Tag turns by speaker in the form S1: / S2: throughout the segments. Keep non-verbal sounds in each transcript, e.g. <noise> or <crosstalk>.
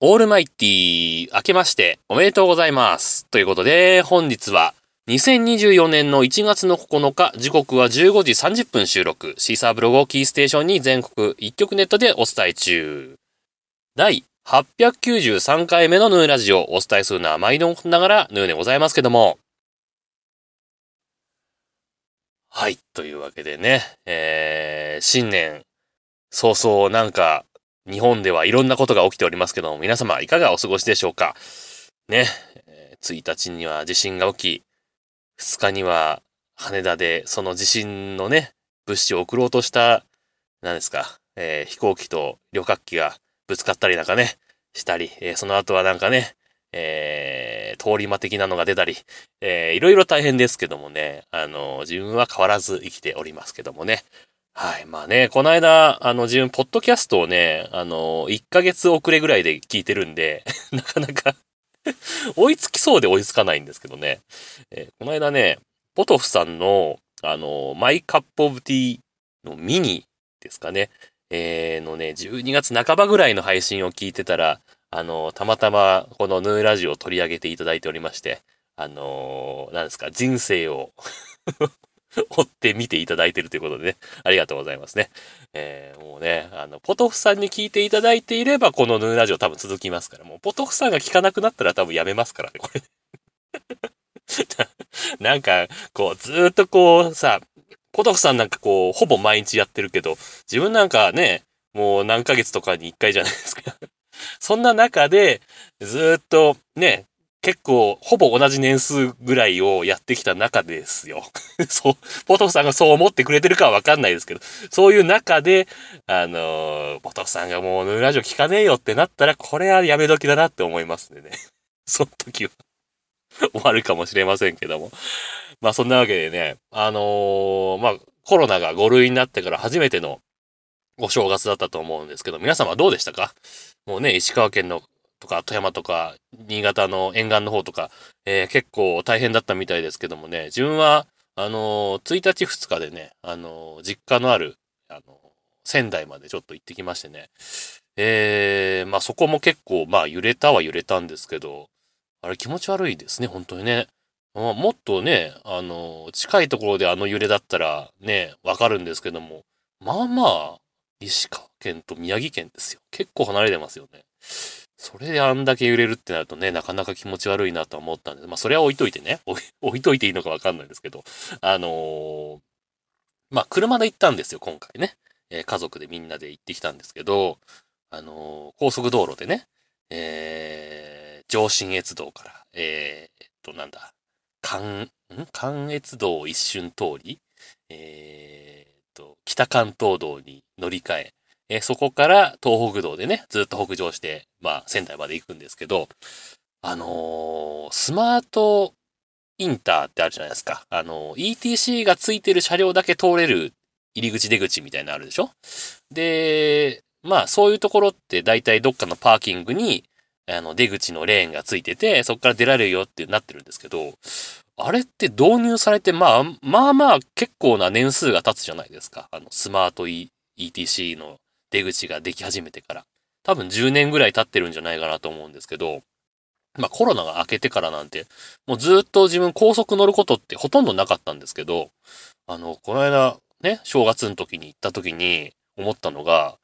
S1: オールマイティー明けましておめでとうございます。ということで、本日は2024年の1月の9日、時刻は15時30分収録、シーサーブログをキーステーションに全国一曲ネットでお伝え中。第893回目のヌーラジオお伝えするのは毎度ながらヌーでございますけども。はい、というわけでね、えー、新年早々なんか日本ではいろんなことが起きておりますけども、皆様いかがお過ごしでしょうか？ね、え1日には地震が起き、2日には羽田でその地震のね、物資を送ろうとした、何ですか、えー飛行機と旅客機がぶつかったりなんかね、したり、えーその後はなんかね、えー通り魔的なのが出たり、えーいろいろ大変ですけどもね、あの、自分は変わらず生きておりますけどもね。はい。まあね、この間、あの、自分、ポッドキャストをね、あの、1ヶ月遅れぐらいで聞いてるんで、<laughs> なかなか <laughs> 追いつきそうで追いつかないんですけどね。えーこの間ね、ポトフさんの、あの、マイカップオブティーのミニですかね。えーのね、12月半ばぐらいの配信を聞いてたら、あの、たまたまこのヌーラジオを取り上げていただいておりまして、あの、何ですか、人生を <laughs> <laughs> 追って見ていただいてるということでね、ありがとうございますね。えーもうね、あの、ポトフさんに聞いていただいていれば、このヌーラジオ多分続きますから、もうポトフさんが聞かなくなったら多分やめますからね、これ。ね <laughs> なんか、こう、ずっとこう、さ、ポトフさんなんかこう、ほぼ毎日やってるけど、自分なんかね、もう何ヶ月とかに一回じゃないですか。そんな中で、ずっとね、結構、ほぼ同じ年数ぐらいをやってきた中ですよ。<laughs> そう、ポトフさんがそう思ってくれてるかはわかんないですけど、そういう中で、あのーポトフさんがもうヌーラジオ聞かねえよってなったら、これはやめ時だなって思いますね。<laughs> その時は終わるかもしれませんけども。まあそんなわけでね、あのーまあコロナが5類になってから初めてのお正月だったと思うんですけど、皆様どうでしたか？もうね、石川県のとか富山とか新潟の沿岸の方とか、えー結構大変だったみたいですけどもね、自分は、あのー1日2日でね、あのー実家のある、あのー仙台までちょっと行ってきましてね、えーまあそこも結構、まあ揺れたは揺れたんですけど、あれ気持ち悪いですね、本当にね。まあもっとね、あの、近いところであの揺れだったらね、わかるんですけども、まあまあ、石川県と宮城県ですよ。結構離れてますよね。それであんだけ揺れるってなるとね、なかなか気持ち悪いなとは思ったんで、まあそれは置いといてね、<laughs> 置いといていいのかわかんないんですけど、あのーまあ車で行ったんですよ、今回ね。えー家族でみんなで行ってきたんですけど、あのー高速道路でね、えー上信越道から、えーっと、なんだ、関、ん？関越道を一瞬通り、えーっと、北関東道に乗り換え、えそこから東北道でね、ずっと北上して、まあ、仙台まで行くんですけど、あのースマートインターってあるじゃないですか。あのー ETC がついてる車両だけ通れる入り口出口みたいなのあるでしょ？で、まあそういうところって大体どっかのパーキングにあの出口のレーンがついてて、そこから出られるよってなってるんですけど、あれって導入されて、まあ、まあまあ結構な年数が経つじゃないですか。あのスマート、ETC の出口ができ始めてから。多分10年ぐらい経ってるんじゃないかなと思うんですけど、まあコロナが明けてからなんて、もうずっと自分高速乗ることってほとんどなかったんですけど、あの、この間ね、正月の時に行った時に思ったのが、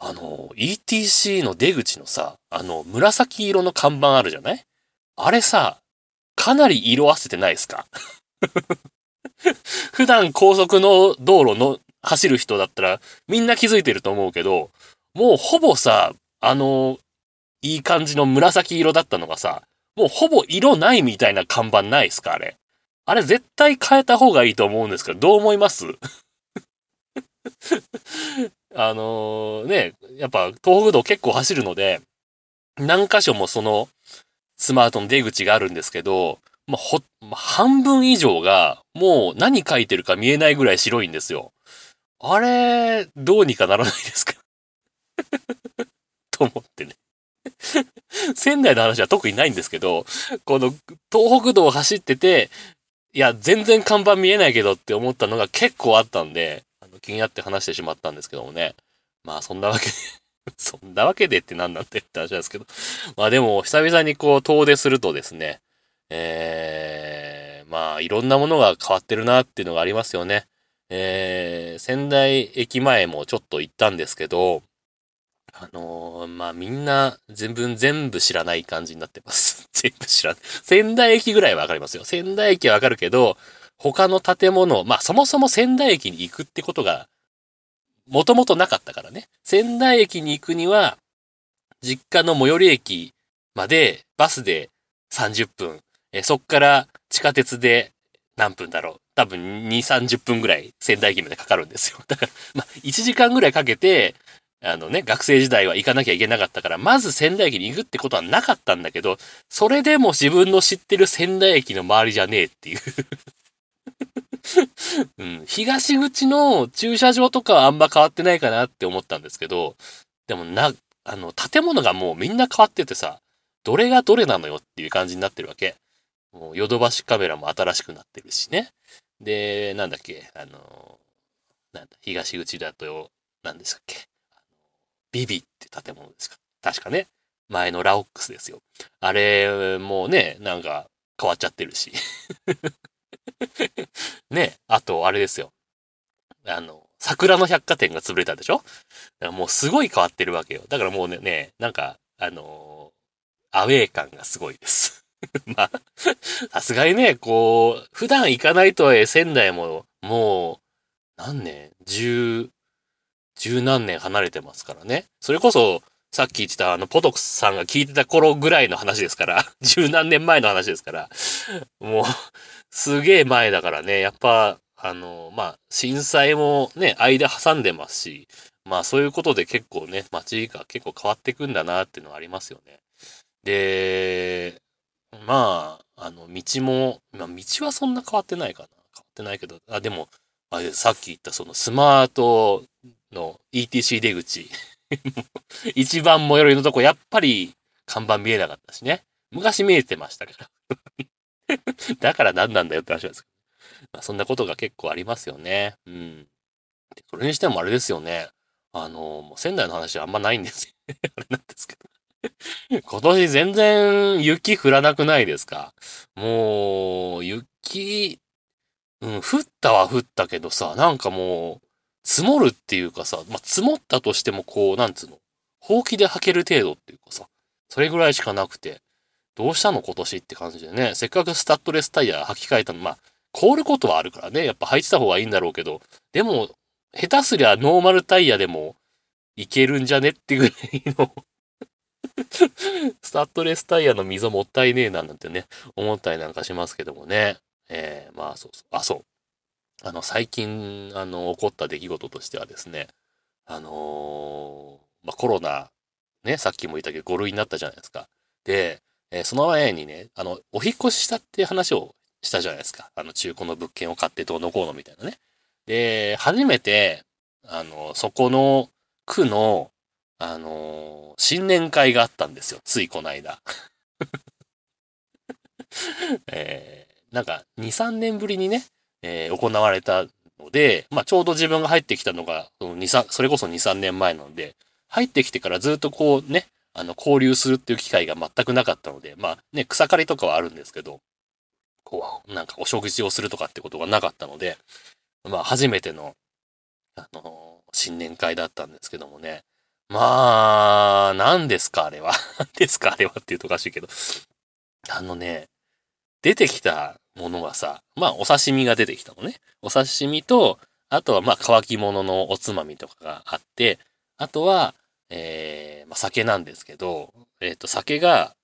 S1: あの、ETC の出口のさ、あの、紫色の看板あるじゃない？あれさ、かなり色あせてないですか？<laughs> 普段高速の道路の走る人だったらみんな気づいてると思うけど、もうほぼさ、あの、いい感じの紫色だったのがさ、もうほぼ色ないみたいな看板ないですかあれ。あれ絶対変えた方がいいと思うんですけど、どう思います？<laughs> あのね、やっぱ東北道結構走るので、何箇所もそのスマートの出口があるんですけど、まあ、ほ、ま半分以上がもう何書いてるか見えないぐらい白いんですよ。あれ、どうにかならないですか？<laughs> と思ってね。<laughs> 仙台の話は特にないんですけど、この東北道を走ってて、いや、全然看板見えないけどって思ったのが結構あったんで、あの気になって話してしまったんですけどもね。まあそんなわけで <laughs> そんなわけでって何なんだって話なんですけど。まあでも、久々にこう遠出するとですね、えー、まあいろんなものが変わってるなっていうのがありますよね。えー、仙台駅前もちょっと行ったんですけど、あのー、まあ、みんな全部、全部知らない感じになってます。<laughs> 全部知らない。仙台駅ぐらいはわかりますよ。仙台駅はわかるけど、他の建物、まあ、そもそも仙台駅に行くってことが、もともとなかったからね。仙台駅に行くには、実家の最寄り駅までバスで30分、えそっから地下鉄で何分だろう。多分2、30分ぐらい仙台駅までかかるんですよ。<laughs> だから、まあ、1時間ぐらいかけて、あのね、学生時代は行かなきゃいけなかったから、まず仙台駅に行くってことはなかったんだけど、それでも自分の知ってる仙台駅の周りじゃねえっていう <laughs> うん。東口の駐車場とかはあんま変わってないかなって思ったんですけど、でもな、あの、建物がもうみんな変わっててさ、どれがどれなのよっていう感じになってるわけ。もうヨドバシカメラも新しくなってるしね。で、なんだっけ、あの、なんだ、東口だと、何でしたっけ？ビビって建物ですか？確かね。前のラオックスですよ。あれ、もうね、なんか変わっちゃってるし。<laughs> ね、あと、あれですよ。あの、桜の百貨店が潰れたでしょ？もうすごい変わってるわけよ。だからもうね、ねなんか、あのー、アウェー感がすごいです。<laughs> まあ、さすがにね、こう、普段行かないとはいえ仙台も、もう、何年？十、十何年離れてますからね。それこそ、さっき言ってたあの、ポトクさんが聞いてた頃ぐらいの話ですから、<laughs> 十何年前の話ですから、もう、すげえ前だからね、やっぱ、あの、まあ、震災もね、間挟んでますし、まあそういうことで結構ね、街が結構変わっていくんだなっていうのはありますよね。で、まあ、あの、道も、まあ、道はそんな変わってないかな。変わってないけど、あ、でも、あれ、さっき言ったそのスマートの ETC 出口。<laughs> 一番最寄りのとこ、やっぱり看板見えなかったしね。昔見えてましたから。<laughs> だから何なんだよって話なんですけど。まあ、そんなことが結構ありますよね。うん。それにしてもあれですよね。あの、もう仙台の話はあんまないんですよ。<laughs> あれなんですけど。<laughs> 今年全然雪降らなくないですか？もう、雪、うん、降ったは降ったけどさ、なんかもう、積もるっていうかさ、まあ、積もったとしてもこう、なんつうの、ほうきで履ける程度っていうかさ、それぐらいしかなくて、どうしたの？今年って感じでね、せっかくスタッドレスタイヤ履き替えたの、まあ、凍ることはあるからね、やっぱ履いてた方がいいんだろうけど、でも、下手すりゃノーマルタイヤでもいけるんじゃね？ってぐらいの <laughs> スタッドレスタイヤの溝もったいねえななんてね、思ったりなんかしますけどもね。えー、まあそうそう。あ、そう。あの、最近、あの、起こった出来事としてはですね、あのー、まあコロナ、ね、さっきも言ったけど5類になったじゃないですか。で、えー、その前にね、あの、お引越ししたって話をしたじゃないですか。あの、中古の物件を買ってどうのこうのみたいなね。で、初めて、あの、そこの区の、あのー、新年会があったんですよ。ついこの間。<laughs> えー、なんか、2、3年ぶりにね、えー、行われたので、まあ、ちょうど自分が入ってきたのが、その2、3、それこそ2、3年前なので、入ってきてからずっとこうね、あの、交流するっていう機会が全くなかったので、まあね、草刈りとかはあるんですけど、こう、なんかお食事をするとかってことがなかったので、まあ、初めての、あのー、新年会だったんですけどもね、まあ、何ですか、あれは。<laughs> 何ですか、あれはって言うとおかしいけど。あのね、出てきたものがさ、まあ、お刺身が出てきたのね。お刺身と、あとは、まあ、乾き物のおつまみとかがあって、あとは、えー、まあ、酒なんですけど、えっ、ー、と、酒が、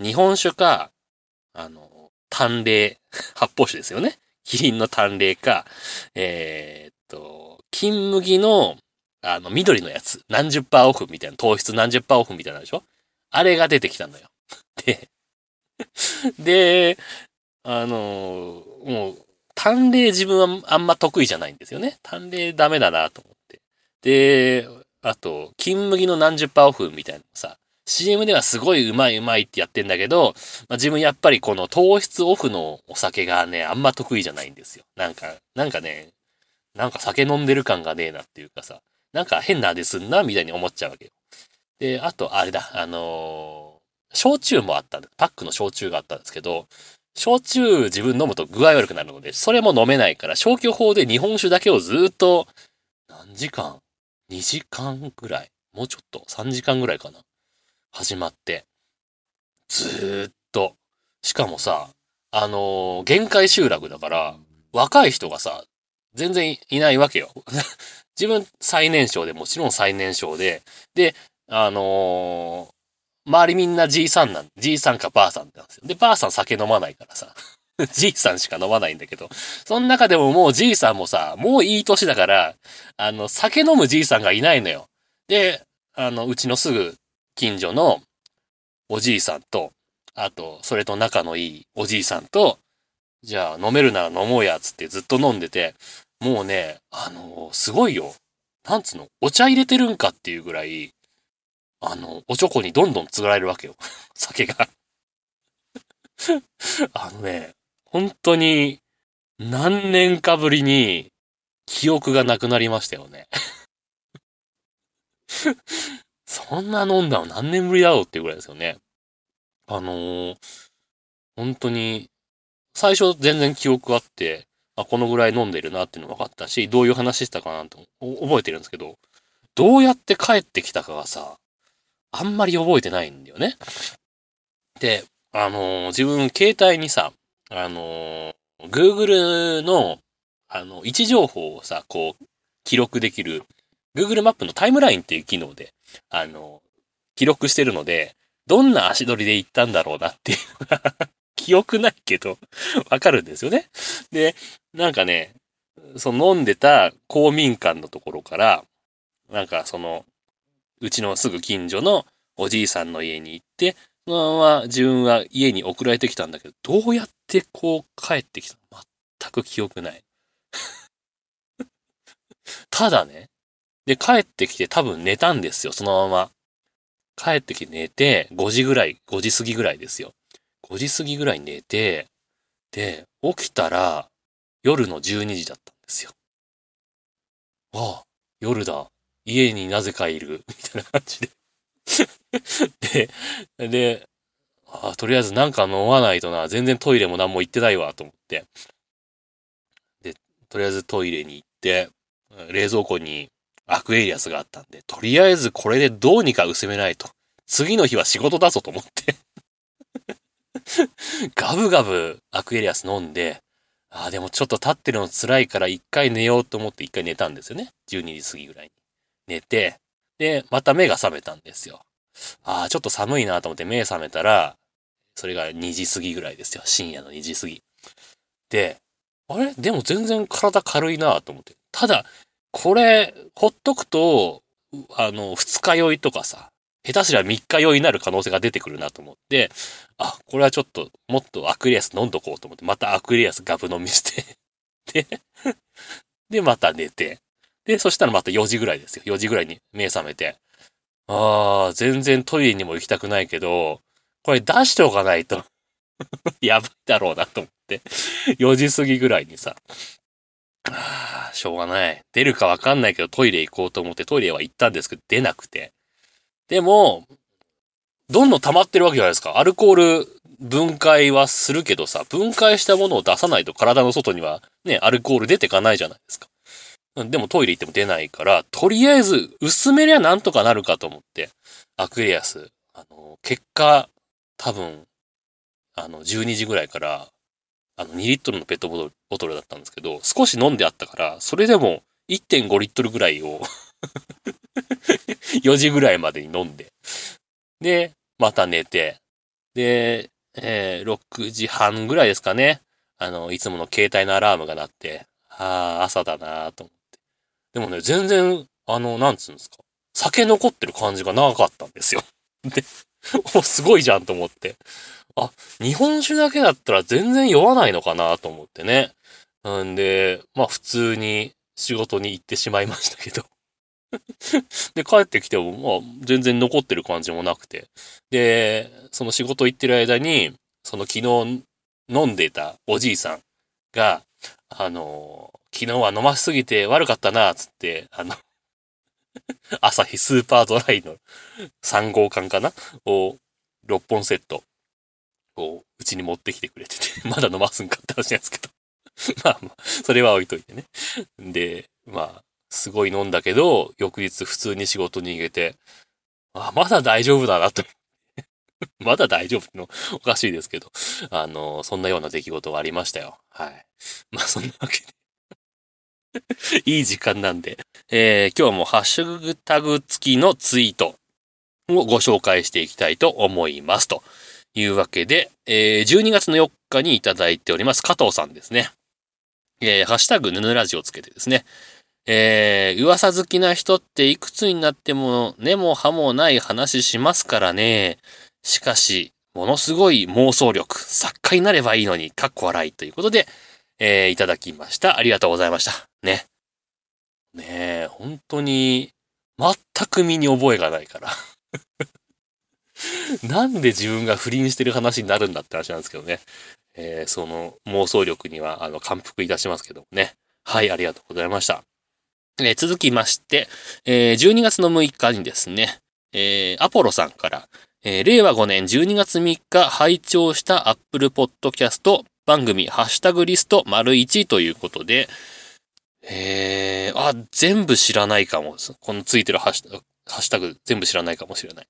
S1: 日本酒か、あの、淡麗、発泡酒ですよね。キリンの淡麗か、えー、っと、金麦のあの、緑のやつ。何十パーオフみたいな、糖質何十パーオフみたいなでしょ？あれが出てきたのよ。<laughs> で、で、あの、もう、淡麗自分はあんま得意じゃないんですよね。淡麗ダメだなと思って。で、あと、金麦の何十パーオフみたいなのさ、CM ではすごいうまいうまいってやってんだけど、まあ、自分やっぱりこの糖質オフのお酒がね、あんま得意じゃないんですよ。なんか、なんかね、なんか酒飲んでる感がねえなっていうかさ、なんか変な味すんな、みたいに思っちゃうわけよ。で、あと、あれだ、あのー焼酎もあったんだ。パックの焼酎があったんですけど、焼酎自分飲むと具合悪くなるので、それも飲めないから、消去法で日本酒だけをずっと、何時間 ?2 時間ぐらいもうちょっと ?3 時間ぐらいかな始まって。ずーっと。しかもさ、あのー限界集落だから、若い人がさ、全然いないわけよ。自分最年少で、もちろん最年少で、で、あのー周りみんなじいさんなん、じいさんかばあさんなんですよ。で、ばあさん酒飲まないからさ、<laughs> じいさんしか飲まないんだけど、その中でももうじいさんもさ、もういい年だから、あの、酒飲むじいさんがいないのよ。で、あの、うちのすぐ近所のおじいさんと、あと、それと仲のいいおじいさんと、じゃあ飲めるなら飲もうや、つってずっと飲んでて、もうね、あのすごいよ。なんつうの？お茶入れてるんかっていうぐらい、あの、おちょこにどんどん継がれるわけよ。<laughs> 酒が。<laughs> あのね、本当に、何年かぶりに、記憶がなくなりましたよね。<laughs> そんな飲んだの何年ぶりだろうっていうぐらいですよね。あのー本当に、最初全然記憶あって、あ、このぐらい飲んでるなっていうの分かったし、どういう話したかなとお覚えてるんですけど、どうやって帰ってきたかがさ、あんまり覚えてないんだよね。で、あのー自分携帯にさ、あのー Google の、あの、位置情報をさ、こう、記録できる、Google マップのタイムラインっていう機能で、あの、記録してるので、どんな足取りで行ったんだろうなっていう記憶ないけど、<laughs> わかるんですよね。で、なんかね、その飲んでた公民館のところから、なんかその、うちのすぐ近所のおじいさんの家に行って、そのまま自分は家に送られてきたんだけど、どうやってこう帰ってきたの？全く記憶ない。<laughs> ただね、で、帰ってきて多分寝たんですよ、そのまま。帰ってきて寝て、5時ぐらい、5時過ぎぐらいですよ。5時過ぎぐらいに寝て、で、起きたら、夜の12時だったんですよ。ああ、夜だ。家になぜかいる。<laughs> みたいな感じで。<laughs> で、で、ああ、とりあえずなんか飲まないとな。全然トイレも何も行ってないわ、と思って。で、とりあえずトイレに行って、冷蔵庫にアクエリアスがあったんで、とりあえずこれでどうにか薄めないと。次の日は仕事だぞと思って。<laughs> ガブガブアクエリアス飲んで、ああ、でもちょっと立ってるの辛いから一回寝ようと思って一回寝たんですよね。12時過ぎぐらいに。寝て、で、また目が覚めたんですよ。ああ、ちょっと寒いなと思って目覚めたら、それが2時過ぎぐらいですよ。深夜の2時過ぎ。で、あれ？でも全然体軽いなと思って。ただ、これ、ほっとくと、あの、二日酔いとかさ、下手すりゃ三日酔いになる可能性が出てくるなと思って、あ、これはちょっと、もっとアクエリアス飲んどこうと思って、またアクエリアスガブ飲みして、<laughs> で、で、また寝て、で、そしたらまた4時ぐらいですよ。4時ぐらいに目覚めて、ああ、全然トイレにも行きたくないけど、これ出しておかないと、<laughs> やばいだろうなと思って、4時過ぎぐらいにさ、ああ、しょうがない。出るかわかんないけどトイレ行こうと思ってトイレは行ったんですけど出なくて。でも、どんどん溜まってるわけじゃないですか。アルコール分解はするけどさ、分解したものを出さないと体の外にはね、アルコール出てかないじゃないですか。でもトイレ行っても出ないから、とりあえず薄めりゃなんとかなるかと思って、アクエリアス、あの、結果、多分、あの、12時ぐらいから、あの、2リットルのペットボトルボトルだったんですけど、少し飲んであったから、それでも1.5リットルぐらいを <laughs> 4時ぐらいまでに飲んで、で、また寝て、で、えー6時半ぐらいですかね。あの、いつもの携帯のアラームが鳴って、ああ、朝だなと思って。でもね、全然、あの、なんつうんですか。酒残ってる感じがなかったんですよ。<laughs> で、おすごいじゃんと思って。あ、日本酒だけだったら全然酔わないのかなと思ってね。なんで、まあ普通に仕事に行ってしまいましたけど。で、帰ってきても、まあ全然残ってる感じもなくて。で、その仕事行ってる間に、その昨日飲んでたおじいさんが、あの、昨日は飲ましすぎて悪かったな、つって、あの、<laughs> 朝日スーパードライの3号缶かなを6本セットをうちに持ってきてくれてて、<laughs> まだ飲ますんかって話なんですけど。<laughs> まあまあ、それは置いといてね。で、まあ、すごい飲んだけど、翌日普通に仕事に逃げて、あ、まだ大丈夫だなと。<laughs> まだ大丈夫のおかしいですけど、あの、そんなような出来事がありましたよ。はい。まあそんなわけで <laughs> いい時間なんで、えー、今日もハッシュタグ付きのツイートをご紹介していきたいと思います。というわけで、えー、12月の4日にいただいております加藤さんですね。えー、ハッシュタグヌヌラジをつけてですね、えー、噂好きな人っていくつになっても根も葉もない話しますからね。しかし、ものすごい妄想力、作家になればいいのに、かっこ笑いということで、えー、いただきました。ありがとうございました。ね。ねえ、本当に、全く身に覚えがないから。<laughs> なんで自分が不倫してる話になるんだって話なんですけどね。えー、その妄想力には、あの、感服いたしますけどもね。はい、ありがとうございました。えー、続きまして、えー、12月の6日にですね、えー、アポロさんから、えー、令和5年12月3日拝聴した Apple Podcast 番組ハッシュタグリスト丸1ということで、えー、あ、全部知らないかも。このついてるハッシュタグ全部知らないかもしれない。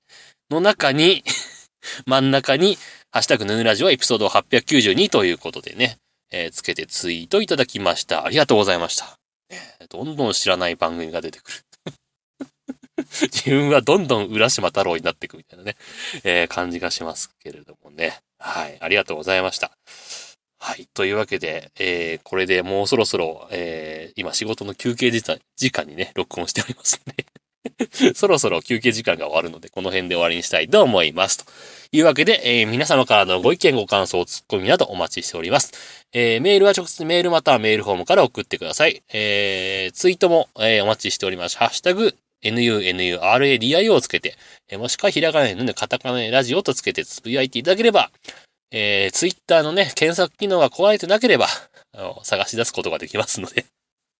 S1: の中に <laughs> 真ん中に、ハッシュタグヌーラジオエピソード892ということでね、えー、つけてツイートいただきました。ありがとうございました。どんどん知らない番組が出てくる。<laughs> 自分はどんどん浦島太郎になっていくみたいなね、えー、感じがしますけれどもね。はい。ありがとうございました。はい。というわけで、えー、これでもうそろそろ、えー、今仕事の休憩時間にね、録音しておりますんで <laughs> そろそろ休憩時間が終わるので、この辺で終わりにしたいと思います。というわけで、えー、皆様からのご意見、ご感想、ツッコミなどお待ちしております。えー、メールは直接メールまたはメールフォームから送ってください。えー、ツイートも、え、お待ちしております。ハッシュタグ、nunuradio をつけて、え、もしくはひらがなのカタカナラジオとつけてつぶやいていただければ、えー、ツイッターのね、検索機能が壊れてなければ、あの探し出すことができますので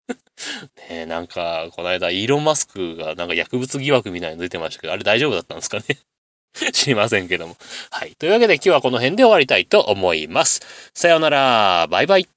S1: <laughs> ねなんか、この間、イーロン・マスクがなんか薬物疑惑みたいなの出てましたけど、あれ大丈夫だったんですかね？<laughs> 知りませんけども。はい。というわけで今日はこの辺で終わりたいと思います。さようなら。バイバイ。